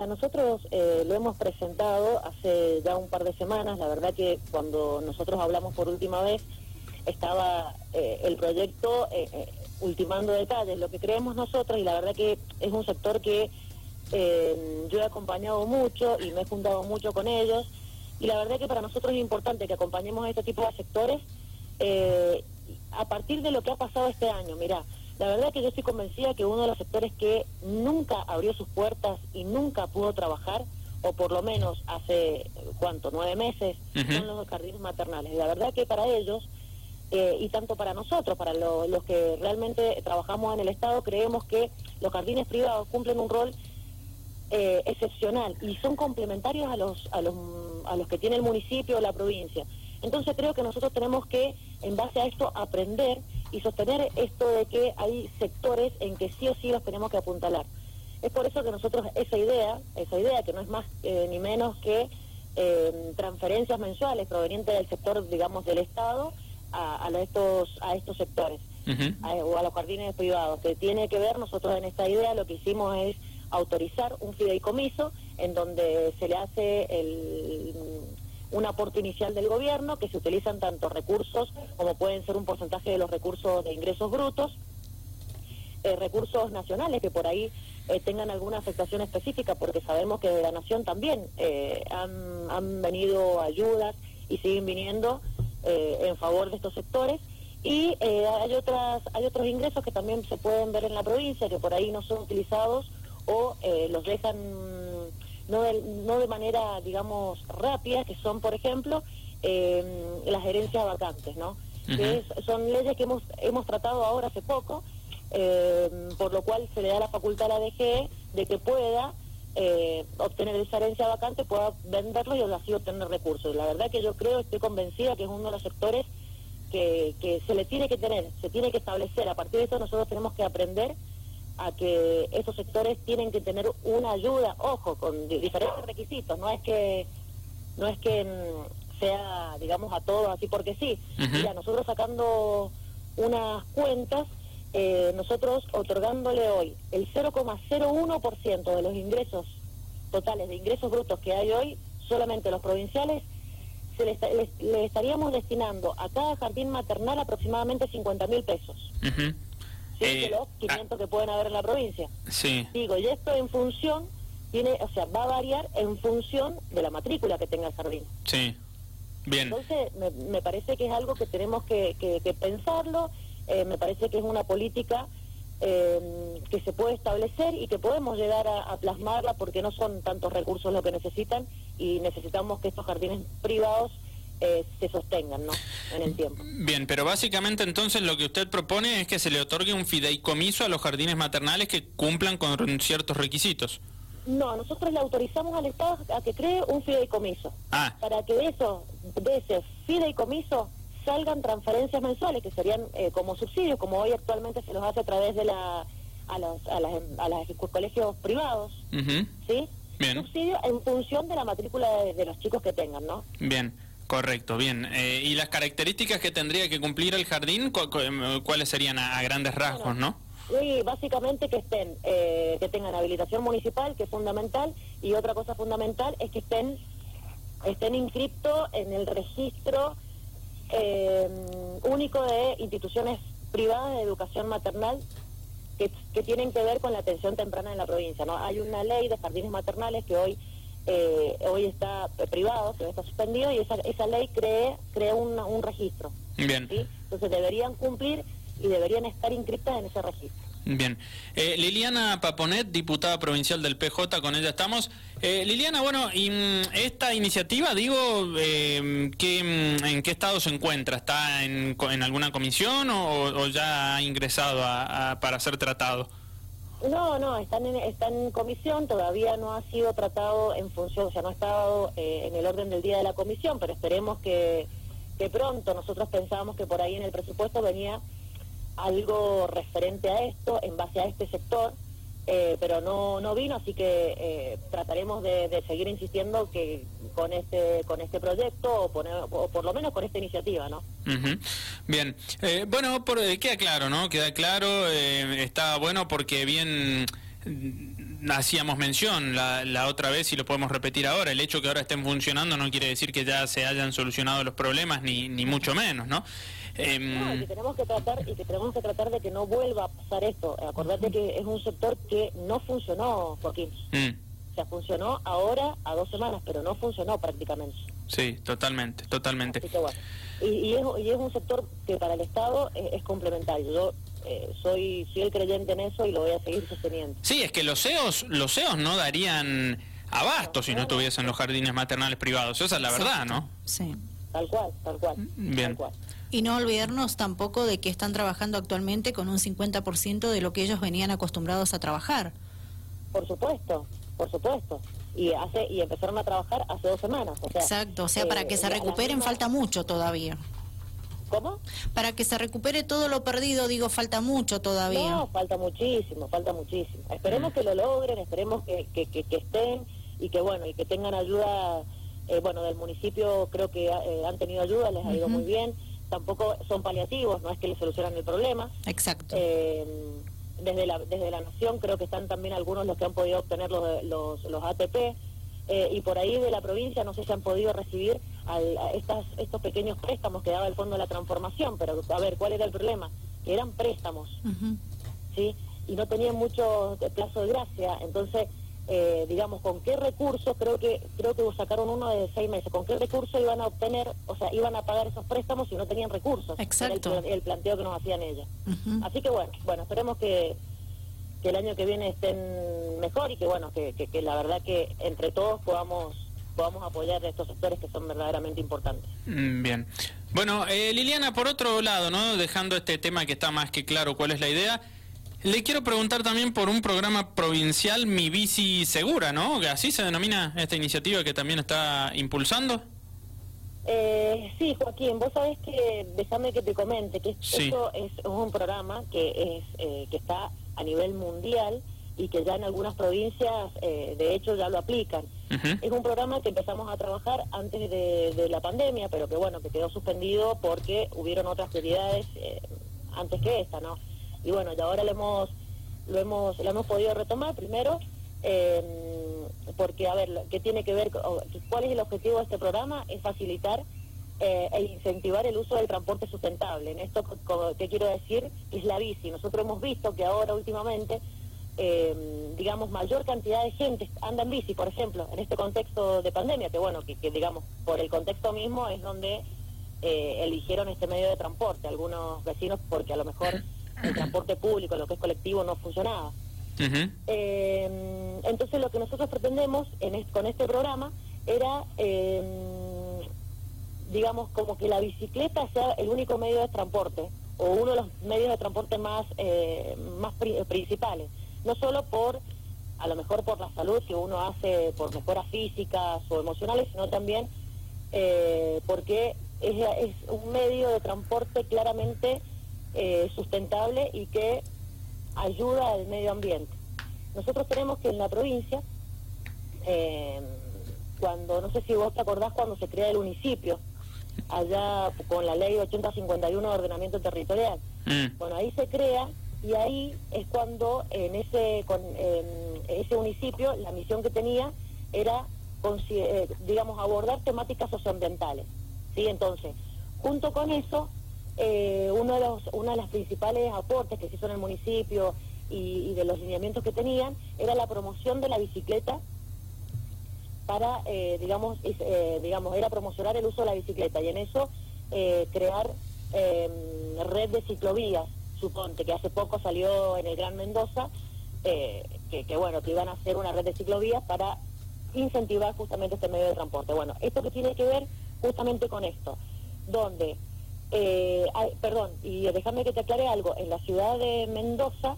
A nosotros eh, lo hemos presentado hace ya un par de semanas. La verdad que cuando nosotros hablamos por última vez estaba eh, el proyecto eh, eh, ultimando detalles, lo que creemos nosotros y la verdad que es un sector que yo he acompañado mucho y me he juntado mucho con ellos y la verdad que para nosotros es importante que acompañemos a este tipo de sectores a partir de lo que ha pasado este año. Mira, la verdad que yo estoy convencida que uno de los sectores que nunca abrió sus puertas y nunca pudo trabajar, o por lo menos hace, ¿cuánto? Nueve meses, son los jardines maternales. La verdad que para ellos, eh, y tanto para nosotros, para lo- los que realmente trabajamos en el Estado, creemos que los jardines privados cumplen un rol eh, excepcional y son complementarios a los, a los a los que tiene el municipio o la provincia. Entonces creo que nosotros tenemos que, en base a esto, aprender y sostener esto de que hay sectores en que sí o sí los tenemos que apuntalar. Es por eso que nosotros esa idea, esa idea que no es más eh, ni menos que eh, transferencias mensuales provenientes del sector, digamos, del Estado a, a estos a estos sectores a- o a los jardines privados, que tiene que ver, nosotros en esta idea lo que hicimos es autorizar un fideicomiso en donde se le hace el, un aporte inicial del gobierno, que se utilizan tanto recursos como pueden ser un porcentaje de los recursos de ingresos brutos, eh, recursos nacionales que por ahí eh, tengan alguna afectación específica, porque sabemos que de la nación también eh, han, han venido ayudas y siguen viniendo eh, en favor de estos sectores. Y eh, hay otras hay otros ingresos que también se pueden ver en la provincia, que por ahí no son utilizados o eh, los dejan no de, no de manera, digamos, rápida, que son, por ejemplo, eh, las herencias vacantes, ¿no? Que es- son leyes que hemos, hemos tratado ahora hace poco, eh, por lo cual se le da la facultad a la DGE de que pueda eh, obtener esa herencia vacante, pueda venderlo y así obtener recursos. La verdad que yo creo, estoy convencida que es uno de los sectores que, que se le tiene que tener, se tiene que establecer. A partir de eso nosotros tenemos que aprender a que estos sectores tienen que tener una ayuda, ojo, con di- diferentes requisitos, no es que no es que mm, sea, digamos, a todos así porque sí. Ujú. Mira, nosotros sacando unas cuentas, eh, nosotros otorgándole hoy el 0,01% de los ingresos totales, de ingresos brutos que hay hoy, solamente los provinciales, se le, esta- le- le estaríamos destinando a cada jardín maternal aproximadamente 50 mil pesos. Ujú. Sí, Eh, de los 500 que pueden haber en la provincia. Sí. Digo, y esto en función, tiene, o sea, va a variar en función de la matrícula que tenga el jardín. Sí. Bien. Entonces, me, me parece que es algo que tenemos que, que- que pensarlo, eh, me parece que es una política eh, que se puede establecer y que podemos llegar a, a plasmarla porque no son tantos recursos lo que necesitan y necesitamos que estos jardines privados eh, se sostengan ¿no? en el tiempo. Bien, pero básicamente entonces lo que usted propone es que se le otorgue un fideicomiso a los jardines maternales que cumplan con ciertos requisitos. No, nosotros le autorizamos al Estado a que cree un fideicomiso. Ah, para que de eso, de ese fideicomiso salgan transferencias mensuales que serían eh, como subsidios, como hoy actualmente se los hace a través de la a los a las, a las colegios privados, ujú. ¿sí? Bien. Subsidio en función de la matrícula de, de los chicos que tengan, ¿no? bien, correcto, bien. Eh, ¿Y las características que tendría que cumplir el jardín, em, cuáles serían a, grandes rasgos, no? Y básicamente que estén, eh, que tengan habilitación municipal, que es fundamental, y otra cosa fundamental es que estén, estén inscriptos en el registro eh, único de instituciones privadas de educación maternal que, que tienen que ver con la atención temprana en la provincia. ¿no? Hay una ley de jardines maternales que hoy eh, hoy está privado, hoy está suspendido, y esa, esa ley cree, crea una- un registro. Bien. ¿sí? Entonces deberían cumplir y deberían estar inscritas en ese registro. Bien. Eh, Liliana Paponet, diputada provincial del PJ, con ella estamos. Eh, Liliana, bueno, y mm, esta iniciativa, digo, eh, ¿qué, mm, ¿en qué estado se encuentra? ¿Está en, en alguna comisión o, o ya ha ingresado a- a- para ser tratado? No, no, están en, está en comisión, todavía no ha sido tratado en función, o sea, no ha estado eh, en el orden del día de la comisión, pero esperemos que, que pronto. Nosotros pensábamos que por ahí en el presupuesto venía algo referente a esto, en base a este sector, eh, pero no, no vino, así que eh, trataremos de, de seguir insistiendo que con este con este proyecto o, poner, o por lo menos con esta iniciativa, ¿no? Ujú. Bien, Eh, bueno, por, eh, queda claro, ¿no? Queda claro, eh, está bueno porque bien mm, hacíamos mención la, la, otra vez y lo podemos repetir ahora, el hecho que ahora estén funcionando no quiere decir que ya se hayan solucionado los problemas, ni, ni mucho menos, ¿no? No, y que tenemos que tratar y que tenemos que tratar de que no vuelva a pasar esto. Acordate que es un sector que no funcionó, Joaquín. Mm. O sea, funcionó ahora a dos semanas, pero no funcionó prácticamente. Sí, totalmente, totalmente. y, es, y, es, un sector que para el Estado es, complementario. Yo eh, soy fiel creyente en eso y lo voy a seguir sosteniendo. Sí, es que los CEOs, los CEOs no darían abasto si no tuviesen los jardines maternales privados. Esa es la verdad, ¿no? Sí. Tal cual, tal cual. Bien. Tal cual. Y no olvidarnos tampoco de que están trabajando actualmente con un 50% de lo que ellos venían acostumbrados a trabajar. Por supuesto, por supuesto. Y hace y empezaron a trabajar hace dos semanas. Exacto, o sea, para que eh, se recuperen falta mucho todavía. ¿Cómo? Para que se recupere todo lo perdido, digo, falta mucho todavía. No, falta muchísimo, falta muchísimo. Esperemos mm. que lo logren, esperemos que, que, que, estén y que, bueno, y que tengan ayuda, eh, bueno, del municipio creo que eh, han tenido ayuda, les ha ido muy bien tampoco son paliativos, no es que le solucionan el problema. Exacto. Eh, desde, la, desde la Nación creo que están también algunos los que han podido obtener los, los, los ATP eh, y por ahí de la provincia no sé si han podido recibir al, estas, estos pequeños préstamos que daba el Fondo de la Transformación, pero a ver, ¿cuál era el problema? Que eran préstamos, ¿sí? Y no tenían mucho plazo de gracia, entonces eh, digamos, con qué recursos, creo que creo que sacaron uno de seis meses, con qué recursos iban a obtener, o sea, iban a pagar esos préstamos si no tenían recursos. Exacto. el, planteo que nos hacían ellas. Así que bueno, bueno, esperemos que, que el año que viene estén mejor y que bueno, que, que, la verdad que entre todos podamos podamos apoyar a estos sectores que son verdaderamente importantes. Mm, bien. Bueno, eh, Liliana, por otro lado, ¿no? Dejando este tema que está más que claro cuál es la idea, le quiero preguntar también por un programa provincial Mi Bici Segura, ¿no? Que así se denomina esta iniciativa que también está impulsando. Eh, sí, Joaquín, vos sabés que, déjame que te comente, que esto es un programa que, es, eh, que está a nivel mundial y que ya en algunas provincias, eh, de hecho, ya lo aplican. Es un programa que empezamos a trabajar antes de, de, la pandemia, pero que bueno, que quedó suspendido porque hubieron otras prioridades eh, antes que esta, ¿no? Y bueno, y ahora lo hemos, lo hemos, lo hemos podido retomar primero, eh, porque a ver, ¿qué tiene que ver, cuál es el objetivo de este programa? Es facilitar eh, e incentivar el uso del transporte sustentable. En esto, ¿qué quiero decir? Es la bici. Nosotros hemos visto que ahora últimamente, eh, digamos, mayor cantidad de gente anda en bici, por ejemplo, en este contexto de pandemia, que bueno, que, que digamos, por el contexto mismo es donde eh, eligieron este medio de transporte, algunos vecinos porque a lo mejor el transporte público, lo que es colectivo, no funcionaba. Eh, entonces lo que nosotros pretendemos en con este programa era, eh, digamos, como que la bicicleta sea el único medio de transporte o uno de los medios de transporte más, eh, más principales. No solo por, a lo mejor por la salud que uno hace, por mejoras físicas o emocionales, sino también porque es, es un medio de transporte claramente eh, sustentable y que ayuda al medio ambiente. Nosotros tenemos que en la provincia, eh, cuando, no sé si vos te acordás cuando se crea el municipio, allá con la ley 8051 de ordenamiento territorial, mm. bueno, ahí se crea y ahí es cuando en ese, con, ese municipio la misión que tenía era, eh, digamos, abordar temáticas socioambientales. ¿sí? Entonces, junto con eso, eh, uno de los una de las principales aportes que se hizo en el municipio y, de los lineamientos que tenían era la promoción de la bicicleta para eh, digamos eh, digamos era promocionar el uso de la bicicleta y en eso eh, crear em, red de ciclovías suponte que hace poco salió en el Gran Mendoza que, que bueno que iban a hacer una red de ciclovías para incentivar justamente este medio de transporte. Bueno esto que tiene que ver justamente con esto donde eh, perdón, y déjame que te aclare algo, en la ciudad de Mendoza,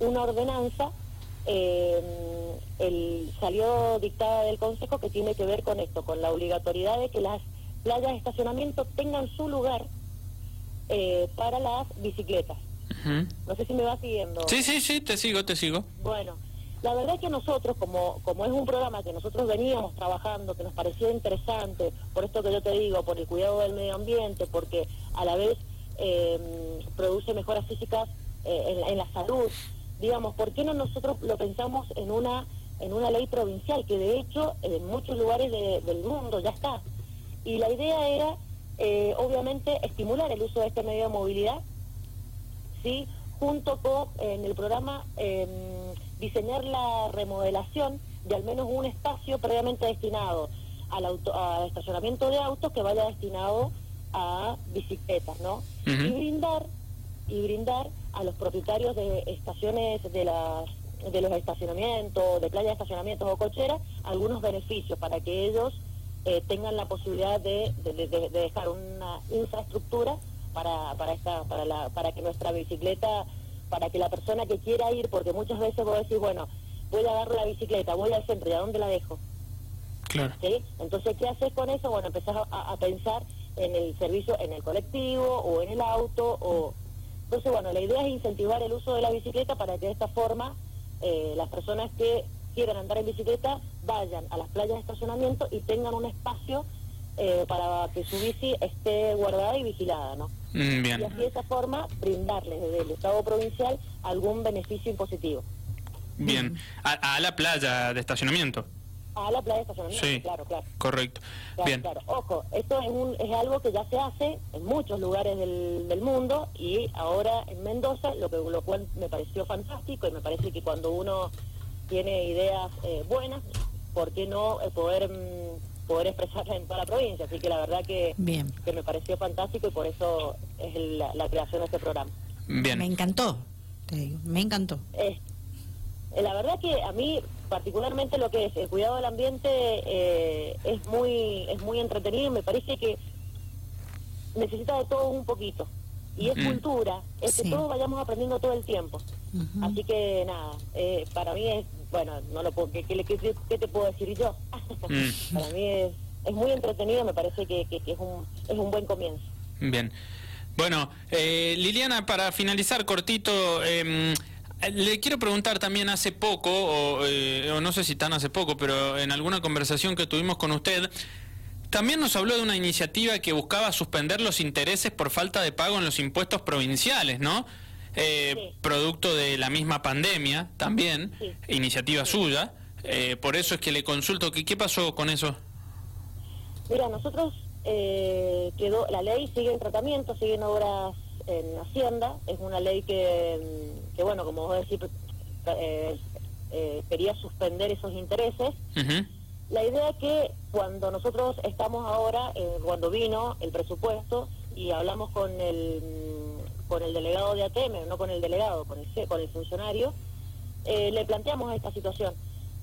una ordenanza eh, el, salió dictada del Consejo que tiene que ver con esto, con la obligatoriedad de que las playas de estacionamiento tengan su lugar eh, para las bicicletas. No sé si me va siguiendo. Sí, sí, sí, te sigo, te sigo. Bueno, la verdad es que nosotros, como, como es un programa que nosotros veníamos trabajando, que nos parecía interesante, por esto que yo te digo, por el cuidado del medio ambiente, porque a la vez em, produce mejoras físicas eh, en, la salud digamos, ¿por qué no nosotros lo pensamos en una en una ley provincial que de hecho en muchos lugares del mundo ya está? Y la idea era, eh, obviamente, estimular el uso de este medio de movilidad, sí, junto con en el programa em, diseñar la remodelación de al menos un espacio previamente destinado al, auto, al estacionamiento de autos que vaya destinado a bicicletas, ¿no? Y brindar y brindar a los propietarios de estaciones de las de los estacionamientos, de playas de estacionamientos o cocheras, algunos beneficios para que ellos eh, tengan la posibilidad de, de, dejar una infraestructura para, para, esta, para, la, para que nuestra bicicleta, para que la persona que quiera ir, porque muchas veces vos decís, bueno, voy a agarrar la bicicleta, voy al centro, ¿y a dónde la dejo? Claro. ¿Sí? Entonces, ¿qué haces con eso? Bueno, empezás a, a pensar en el servicio, en el colectivo o en el auto o entonces, bueno, la idea es incentivar el uso de la bicicleta para que de esta forma eh, las personas que quieran andar en bicicleta vayan a las playas de estacionamiento y tengan un espacio eh, para que su bici esté guardada y vigilada, ¿no? Mm, bien. Y así de esa forma brindarles desde el Estado provincial algún beneficio impositivo. Bien, a la playa de estacionamiento a la playa de estacionamiento, sí, claro, claro. Correcto. Bien. Ojo, esto es, un, es algo que ya se hace en muchos lugares del, del mundo y ahora en Mendoza, lo, que, lo cual me pareció fantástico y me parece que cuando uno tiene ideas eh, buenas, ¿por qué no eh, poder mm, poder expresarlas en toda la provincia? Así que la verdad que, que me pareció fantástico y por eso es la, creación de este programa. Bien. Me encantó, te digo, me encantó. Eh, la verdad que a mí particularmente lo que es el cuidado del ambiente eh, es muy es muy entretenido y me parece que necesita de todo un poquito y es cultura es que todos vayamos aprendiendo todo el tiempo así que nada eh, para mí es bueno no lo puedo, ¿qué, qué, te puedo decir yo mm. para mí es, es muy entretenido me parece que, que, es un es un buen comienzo bien bueno eh, Liliana para finalizar cortito eh, le quiero preguntar también hace poco, eh, o, no sé si tan hace poco, pero en alguna conversación que tuvimos con usted, también nos habló de una iniciativa que buscaba suspender los intereses por falta de pago en los impuestos provinciales, ¿no? Eh, producto de la misma pandemia también, iniciativa suya. Eh, por eso es que le consulto, ¿qué, qué pasó con eso? Mira, nosotros quedó, la ley sigue en tratamiento, sigue en obras en Hacienda, es una ley que que bueno, como vos decís, eh, eh, quería suspender esos intereses. La idea es que cuando nosotros estamos ahora, eh, cuando vino el presupuesto y hablamos con el con el delegado de ATM, no con el delegado, con el, con el funcionario, le planteamos esta situación.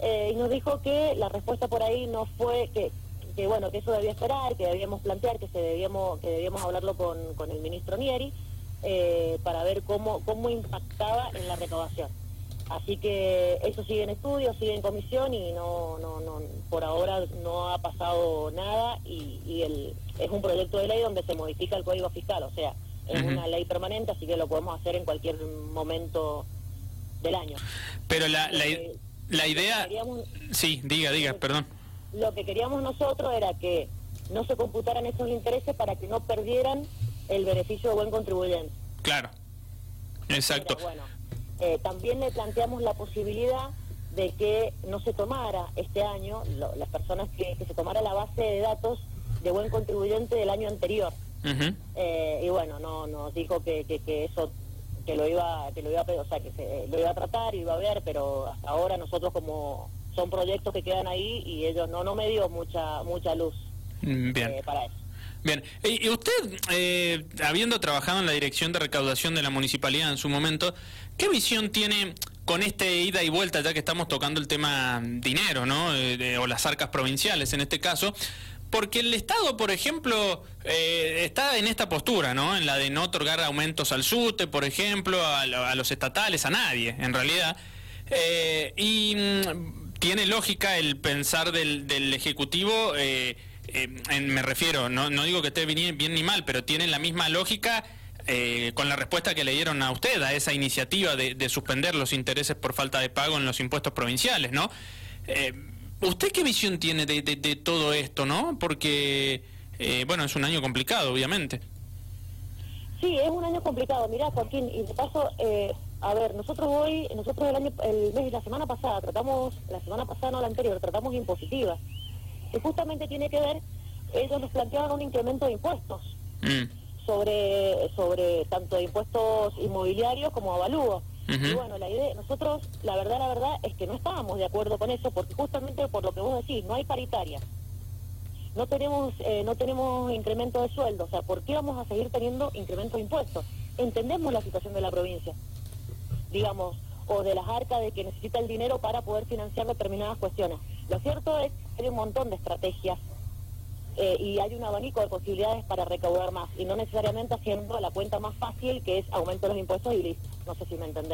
y nos dijo que la respuesta por ahí no fue que, que bueno que eso debía esperar, que debíamos plantear, que se debíamos que debíamos hablarlo con, el ministro Nieri, eh, para ver cómo, cómo impactaba en la recaudación. Así que eso sigue en estudio, sigue en comisión y no, no, no, por ahora no ha pasado nada y, el, es un proyecto de ley donde se modifica el código fiscal, o sea, es una ley permanente, así que lo podemos hacer en cualquier momento del año. Pero la, la, eh, la idea... sí, diga, diga, perdón. Lo que queríamos nosotros era que no se computaran esos intereses para que no perdieran el beneficio de buen contribuyente. Claro, exacto. bueno, eh, también le planteamos la posibilidad de que no se tomara este año, las personas que, se tomara la base de datos de buen contribuyente del año anterior. Eh, y bueno, no nos dijo que, que, eso que lo iba que lo iba o sea, que se, lo iba a tratar y iba a ver, pero hasta ahora nosotros como son proyectos que quedan ahí y ellos no no me dio mucha mucha luz mm, Bien. Eh, para eso. Bien, y usted, eh, habiendo trabajado en la Dirección de Recaudación de la Municipalidad en su momento, ¿qué visión tiene con este ida y vuelta, ya que estamos tocando el tema dinero, ¿no? Eh, o las arcas provinciales en este caso? Porque el Estado, por ejemplo, eh, está en esta postura, ¿no? En la de no otorgar aumentos al SUTE, por ejemplo, a, los estatales, a nadie, en realidad. y mm, tiene lógica el pensar del, Ejecutivo eh, me refiero, no, digo que esté bien, ni mal, pero tienen la misma lógica eh, con la respuesta que le dieron a usted a esa iniciativa de, suspender los intereses por falta de pago en los impuestos provinciales, ¿no? Eh, ¿Usted qué visión tiene de, todo esto, no? Porque, bueno, es un año complicado, obviamente. Sí, es un año complicado. Mira, Joaquín, y de paso, A ver, nosotros hoy, nosotros el año, el mes, la semana pasada tratamos, la semana pasada no la anterior, tratamos impositivas, que justamente tiene que ver, ellos nos planteaban un incremento de impuestos Mm. sobre, sobre tanto de impuestos inmobiliarios como avalúos. Y bueno, la idea, nosotros, la verdad, la verdad es que no estábamos de acuerdo con eso, porque justamente por lo que vos decís, no hay paritaria. No tenemos, eh, no tenemos incremento de sueldo, o sea, ¿por qué vamos a seguir teniendo incremento de impuestos? Entendemos la situación de la provincia, digamos, o de las arcas de que necesita el dinero para poder financiar determinadas cuestiones. Lo cierto es que hay un montón de estrategias eh, y hay un abanico de posibilidades para recaudar más y no necesariamente haciendo la cuenta más fácil que es aumento de los impuestos y listo. No sé si me entendés.